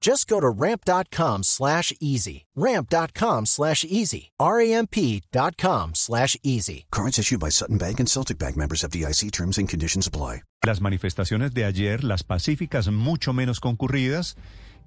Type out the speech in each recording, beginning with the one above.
Just go to ramp.com slash easy. Ramp.com slash easy. R-A-M-P.com slash easy. Cards issued by Sutton Bank and Celtic Bank members of DIC terms and conditions apply. Las manifestaciones de ayer, las pacíficas mucho menos concurridas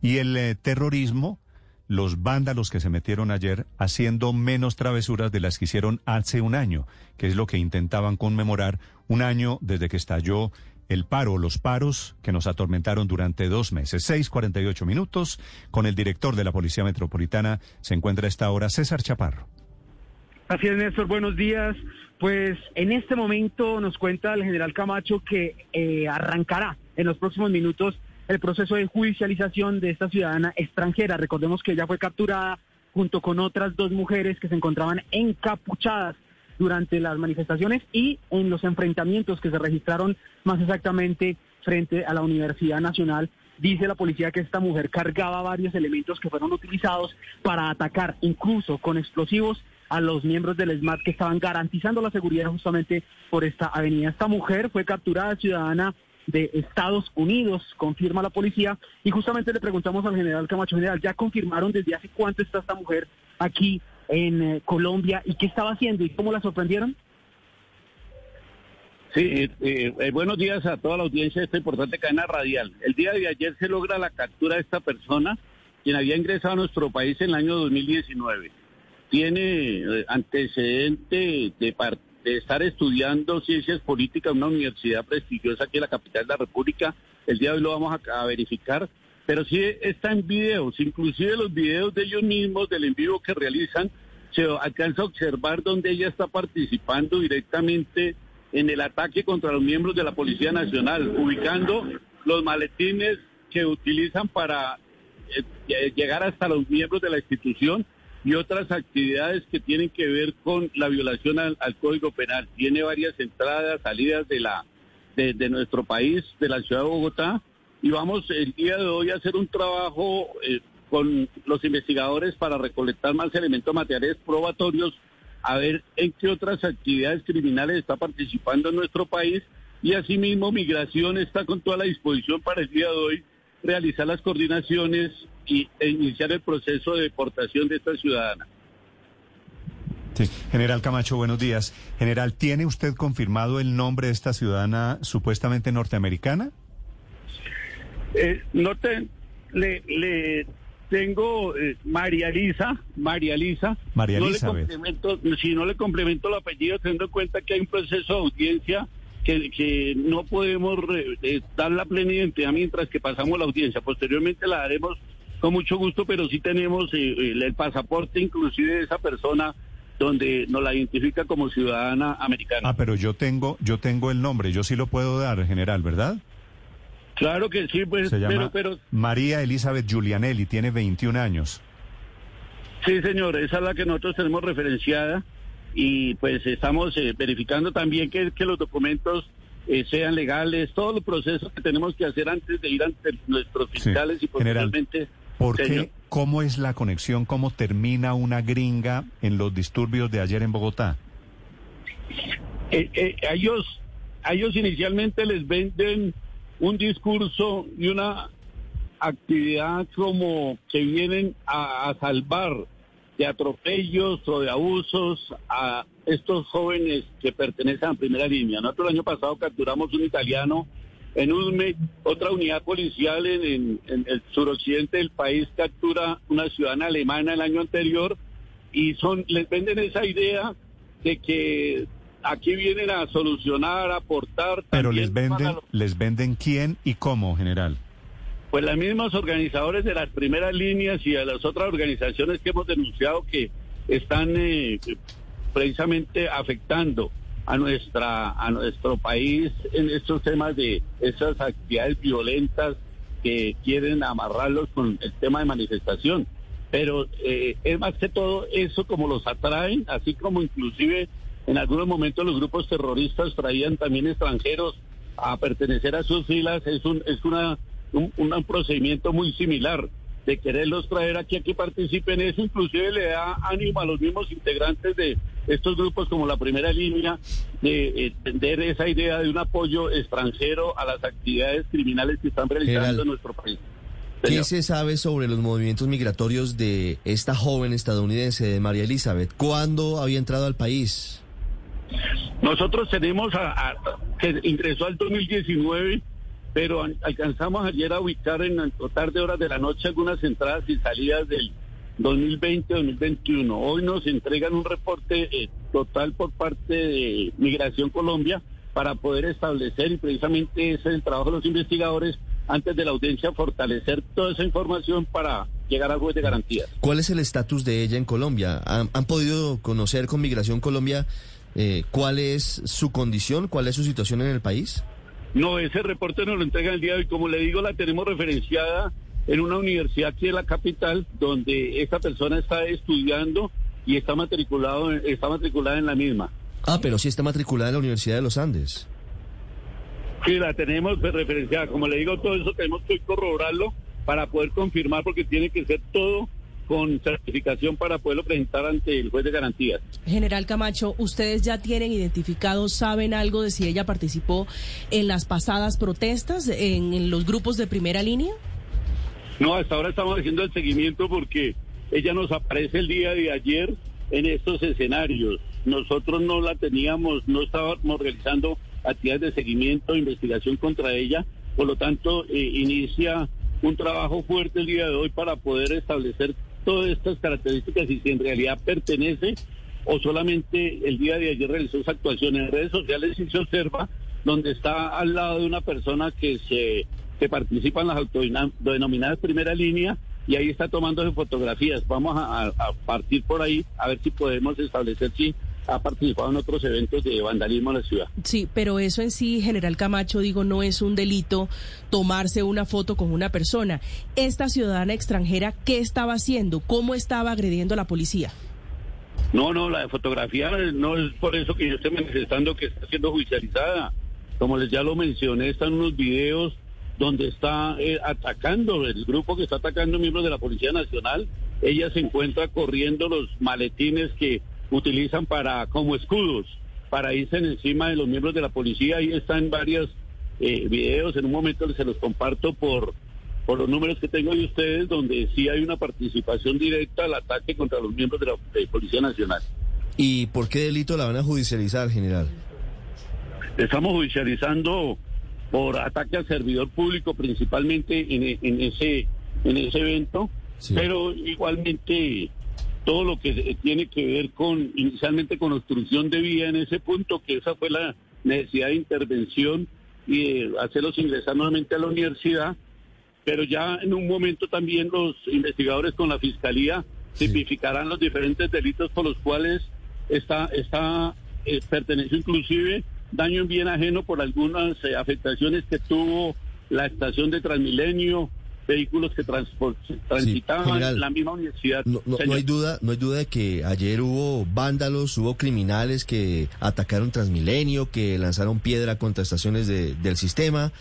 y el eh, terrorismo, los vándalos que se metieron ayer haciendo menos travesuras de las que hicieron hace un año, que es lo que intentaban conmemorar un año desde que estalló el paro, los paros que nos atormentaron durante dos meses. 6:48 minutos. Con el director de la Policía Metropolitana se encuentra a esta hora César Chaparro. Así es, Néstor. Buenos días. Pues en este momento nos cuenta el general Camacho que eh, arrancará en los próximos minutos el proceso de judicialización de esta ciudadana extranjera. Recordemos que ella fue capturada junto con otras dos mujeres que se encontraban encapuchadas durante las manifestaciones y en los enfrentamientos que se registraron más exactamente frente a la Universidad Nacional. Dice la policía que esta mujer cargaba varios elementos que fueron utilizados para atacar, incluso con explosivos, a los miembros del SMAT que estaban garantizando la seguridad justamente por esta avenida. Esta mujer fue capturada ciudadana de Estados Unidos, confirma la policía, y justamente le preguntamos al general Camacho General, ¿ya confirmaron desde hace cuánto está esta mujer aquí en eh, Colombia y qué estaba haciendo y cómo la sorprendieron? Sí, eh, eh, buenos días a toda la audiencia de esta importante cadena radial. El día de ayer se logra la captura de esta persona, quien había ingresado a nuestro país en el año 2019. Tiene antecedente de, de estar estudiando ciencias políticas en una universidad prestigiosa aquí en la capital de la República. El día de hoy lo vamos a, a verificar pero sí está en videos, inclusive los videos de ellos mismos, del en vivo que realizan, se alcanza a observar donde ella está participando directamente en el ataque contra los miembros de la Policía Nacional, ubicando los maletines que utilizan para eh, llegar hasta los miembros de la institución y otras actividades que tienen que ver con la violación al, Código Penal. Tiene varias entradas, salidas de la de nuestro país, de la ciudad de Bogotá, y vamos el día de hoy a hacer un trabajo eh, con los investigadores para recolectar más elementos materiales probatorios, a ver en qué otras actividades criminales está participando en nuestro país y asimismo Migración está con toda la disposición para el día de hoy realizar las coordinaciones y, e iniciar el proceso de deportación de esta ciudadana. Sí. General Camacho, buenos días. General, ¿tiene usted confirmado el nombre de esta ciudadana supuestamente norteamericana? Eh, no te, le, le tengo eh, María Lisa, María Lisa. María no Lisa. Le complemento, si no le complemento el apellido, teniendo en cuenta que hay un proceso de audiencia que, que no podemos eh, dar la plena identidad mientras que pasamos la audiencia. Posteriormente la daremos con mucho gusto, pero sí tenemos eh, el, el pasaporte inclusive de esa persona donde nos la identifica como ciudadana americana. Ah, pero yo tengo, yo tengo el nombre, yo sí lo puedo dar, general, ¿verdad? Claro que sí, pues, Se llama pero, María Elizabeth Giulianelli, tiene 21 años. Sí, señor, esa es la que nosotros tenemos referenciada y pues estamos eh, verificando también que, que los documentos eh, sean legales, todos los procesos que tenemos que hacer antes de ir ante nuestros fiscales y posteriormente... ¿Por qué? ¿Cómo es la conexión? ¿Cómo termina una gringa en los disturbios de ayer en Bogotá? Eh, a ellos, a ellos inicialmente les venden un discurso y una actividad como que vienen a, salvar de atropellos o de abusos a estos jóvenes que pertenecen a primera línea. Nosotros el año pasado capturamos un italiano en UDME, otra unidad policial en, en el suroccidente del país captura una ciudadana alemana el año anterior y son les venden esa idea de que aquí vienen a solucionar, a aportar. Pero les venden, los- les venden quién y cómo, general. Pues los mismos organizadores de las primeras líneas y a las otras organizaciones que hemos denunciado que están eh, precisamente afectando a nuestra a nuestro país en estos temas de esas actividades violentas que quieren amarrarlos con el tema de manifestación. Pero eh, es más que todo eso como los atraen, así como inclusive en algunos momentos los grupos terroristas traían también extranjeros a pertenecer a sus filas, es un es una un, un procedimiento muy similar de quererlos traer aquí a que participen eso, inclusive le da ánimo a los mismos integrantes de estos grupos como la primera línea de entender esa idea de un apoyo extranjero a las actividades criminales que están realizando General, en nuestro país. ¿Qué se sabe sobre los movimientos migratorios de esta joven estadounidense, de María Elizabeth? ¿Cuándo había entrado al país? Nosotros tenemos a, que ingresó al 2019, pero an- alcanzamos ayer a ubicar en la tarde horas de la noche algunas entradas y salidas del 2020-2021. Hoy nos entregan un reporte eh, total por parte de Migración Colombia para poder establecer, y precisamente ese es el trabajo de los investigadores, antes de la audiencia, fortalecer toda esa información para llegar a juez de garantías. ¿Cuál es el estatus de ella en Colombia? ¿Han, han podido conocer con Migración Colombia eh, cuál es su condición, cuál es su situación en el país? No, ese reporte nos lo entregan el día de hoy. Como le digo, la tenemos referenciada en una universidad aquí en la capital, donde esta persona está estudiando y está matriculado, está matriculada en la misma. Ah, pero sí está matriculada en la Universidad de los Andes. Sí, la tenemos pues, referenciada. Como le digo, todo eso tenemos que corroborarlo para poder confirmar, porque tiene que ser todo con certificación para poderlo presentar ante el juez de garantías. General Camacho, ¿ustedes ya tienen identificado, saben algo de si ella participó en las pasadas protestas, en, en los grupos de primera línea? No, hasta ahora estamos haciendo el seguimiento porque ella nos aparece el día de ayer en estos escenarios. Nosotros no la teníamos, no estábamos realizando actividades de seguimiento, investigación contra ella, por lo tanto eh, inicia un trabajo fuerte el día de hoy para poder establecer todas estas características y si en realidad pertenece o solamente el día de ayer realizó esa actuación en redes sociales y se observa donde está al lado de una persona que se que participa en las autodenominadas primera línea y ahí está tomándose fotografías. Vamos a- a partir por ahí a ver si podemos establecer si ha participado en otros eventos de vandalismo en la ciudad. Sí, pero eso en sí, General Camacho, digo, no es un delito tomarse una foto con una persona. Esta ciudadana extranjera, ¿qué estaba haciendo? ¿Cómo estaba agrediendo a la policía? No, no, la fotografía no es por eso que yo estoy manifestando que está siendo judicializada. Como les ya lo mencioné, están unos videos donde está eh, atacando, el grupo que está atacando miembros de la Policía Nacional, ella se encuentra corriendo los maletines que utilizan para como escudos, para irse encima de los miembros de la policía. Ahí están varios eh, videos, en un momento se los comparto por, por los números que tengo de ustedes, donde sí hay una participación directa al ataque contra los miembros de la de Policía Nacional. ¿Y por qué delito la van a judicializar, general? Estamos judicializando por ataque al servidor público, principalmente en, en ese en ese evento, Sí. pero igualmente todo lo que tiene que ver con inicialmente con obstrucción de vía en ese punto, que esa fue la necesidad de intervención y de hacerlos ingresar nuevamente a la universidad, pero ya en un momento también los investigadores con la fiscalía Sí. tipificarán los diferentes delitos por los cuales está está eh, perteneció inclusive daño en bien ajeno por algunas eh, afectaciones que tuvo la estación de Transmilenio, vehículos que transitaban general. la misma universidad. No, no- no hay duda, no hay duda de que ayer hubo vándalos, hubo criminales que atacaron Transmilenio, que lanzaron piedra contra estaciones de- del sistema.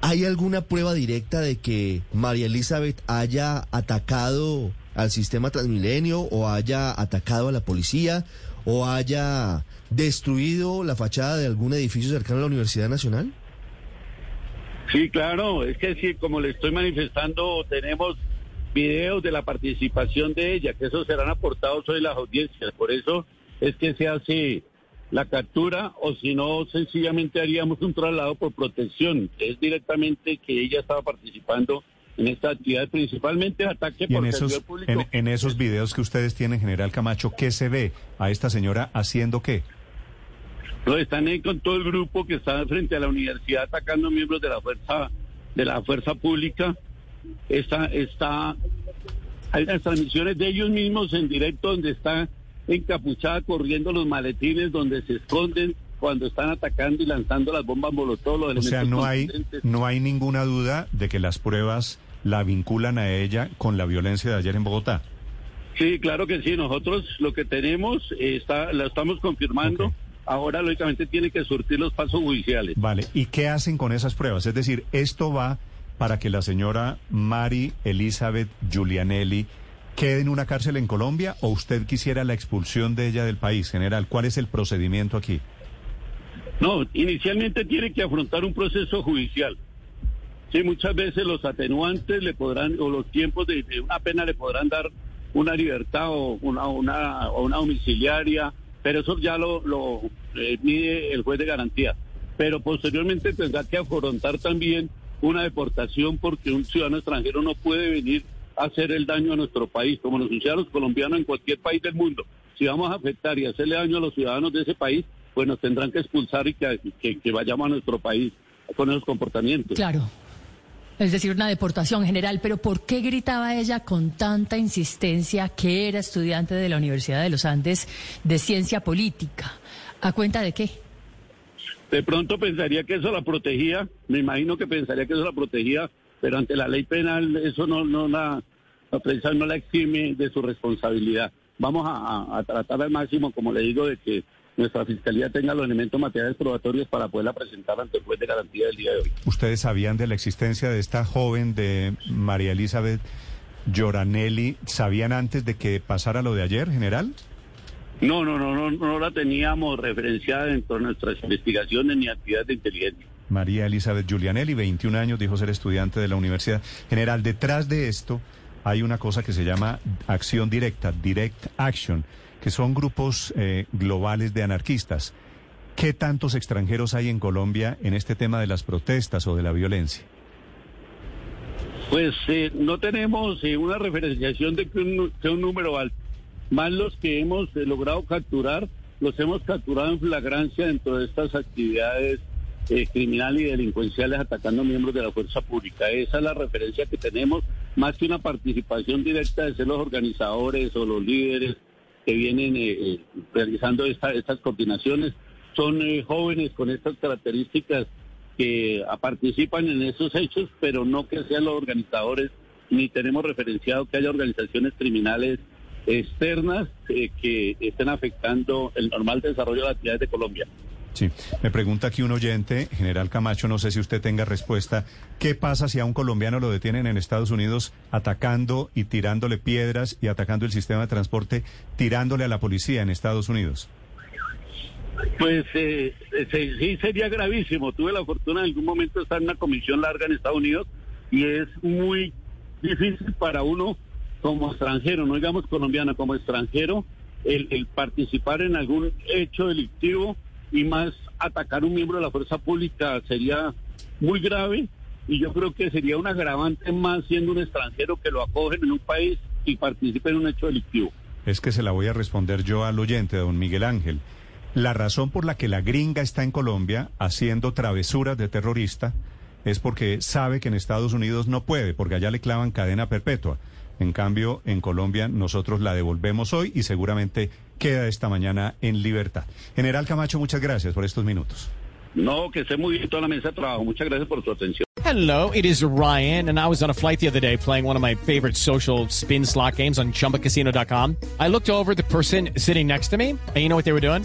¿Hay alguna prueba directa de que María Elizabeth haya atacado al sistema Transmilenio o haya atacado a la policía o haya destruido la fachada de algún edificio cercano a la Universidad Nacional? Sí, claro, es que sí, como le estoy manifestando, tenemos videos de la participación de ella, que esos serán aportados hoy en las audiencias. Por eso es que se hace la captura, o si no, sencillamente haríamos un traslado por protección. Es directamente que ella estaba participando en esta actividad, principalmente ataque Y por en esos, público. en, en esos videos que ustedes tienen, general Camacho, ¿qué se ve a esta señora haciendo qué? No, están ahí con todo el grupo que está frente a la universidad atacando miembros de la fuerza de la fuerza pública. Está, está, hay las transmisiones de ellos mismos en directo donde está encapuchada corriendo los maletines, donde se esconden cuando están atacando y lanzando las bombas molotov. Los O sea, no hay, no hay ninguna duda de que las pruebas la vinculan a ella con la violencia de ayer en Bogotá. Sí, claro que sí. Nosotros lo que tenemos eh, está, lo estamos confirmando. Ahora, lógicamente, tiene que surtir los pasos judiciales. Vale, ¿y qué hacen con esas pruebas? Es decir, esto va para que la señora Mari Elizabeth Giulianelli quede en una cárcel en Colombia o usted quisiera la expulsión de ella del país, general. ¿Cuál es el procedimiento aquí? No, inicialmente tiene que afrontar un proceso judicial. Sí, muchas veces los atenuantes le podrán, o los tiempos de, de una pena le podrán dar una libertad o una, una, o una domiciliaria, pero eso ya lo, lo eh, mide el juez de garantía. Pero posteriormente tendrá que afrontar también una deportación porque un ciudadano extranjero no puede venir a hacer el daño a nuestro país, como nos sucede los colombianos en cualquier país del mundo. Si vamos a afectar y hacerle daño a los ciudadanos de ese país, pues nos tendrán que expulsar y que, que, que vayamos a nuestro país con esos comportamientos. Claro. Es decir, una deportación general. Pero ¿por qué gritaba ella con tanta insistencia que era estudiante de la Universidad de los Andes de Ciencia Política? ¿A cuenta de qué? De pronto pensaría que eso la protegía, me imagino que pensaría que eso la protegía, pero ante la ley penal eso no, no la, la prensa no la exime de su responsabilidad. Vamos a, a- tratar al máximo, como le digo, de que nuestra fiscalía tenga los elementos materiales probatorios para poderla presentar ante el juez de garantía del día de hoy. ¿Ustedes sabían de la existencia de esta joven de María Elizabeth Lloranelli? ¿Sabían antes de que pasara lo de ayer, general? No, no, no, no, no la teníamos referenciada dentro de nuestras investigaciones ni actividades de inteligencia. María Elizabeth Giulianelli, 21 años, dijo ser estudiante de la Universidad General. Detrás de esto hay una cosa que se llama acción directa, direct action, que son grupos eh, globales de anarquistas. ¿Qué tantos extranjeros hay en Colombia en este tema de las protestas o de la violencia? Pues eh, no tenemos eh, una referenciación de que un, que un número alto. Más los que hemos eh, logrado capturar, los hemos capturado en flagrancia dentro de estas actividades criminales y delincuenciales atacando miembros de la fuerza pública. Esa es la referencia que tenemos, más que una participación directa de ser los organizadores o los líderes que vienen eh, eh, realizando esta- estas coordinaciones. Son eh, jóvenes con estas características que participan en esos hechos, pero no que sean los organizadores, ni tenemos referenciado que haya organizaciones criminales externas que estén afectando el normal desarrollo de las actividades de Colombia. Sí, me pregunta aquí un oyente, general Camacho, no sé si usted tenga respuesta. ¿Qué pasa si a un colombiano lo detienen en Estados Unidos atacando y tirándole piedras y atacando el sistema de transporte, tirándole a la policía en Estados Unidos? Pues eh, eh, sí sería gravísimo. Tuve la fortuna en algún momento estar en una comisión larga en Estados Unidos y es muy difícil para uno como extranjero, no digamos colombiano, como extranjero, el, el participar en algún hecho delictivo y más atacar a un miembro de la fuerza pública sería muy grave y yo creo que sería un agravante más siendo un extranjero que lo acogen en un país y participe en un hecho delictivo. Es que se la voy a responder yo al oyente, don Miguel Ángel. La razón por la que la gringa está en Colombia haciendo travesuras de terrorista es porque sabe que en Estados Unidos no puede, porque allá le clavan cadena perpetua. En cambio, en Colombia nosotros la devolvemos hoy y seguramente queda esta mañana en libertad. General Camacho, muchas gracias por estos minutos. No, que esté muy bien toda la mesa de trabajo. Muchas gracias por su atención. Hello, it is Ryan, and I was on a flight the other day playing one of my favorite social spin slot games on chumbacasino.com. I looked over at the person sitting next to me, and you know what they were doing?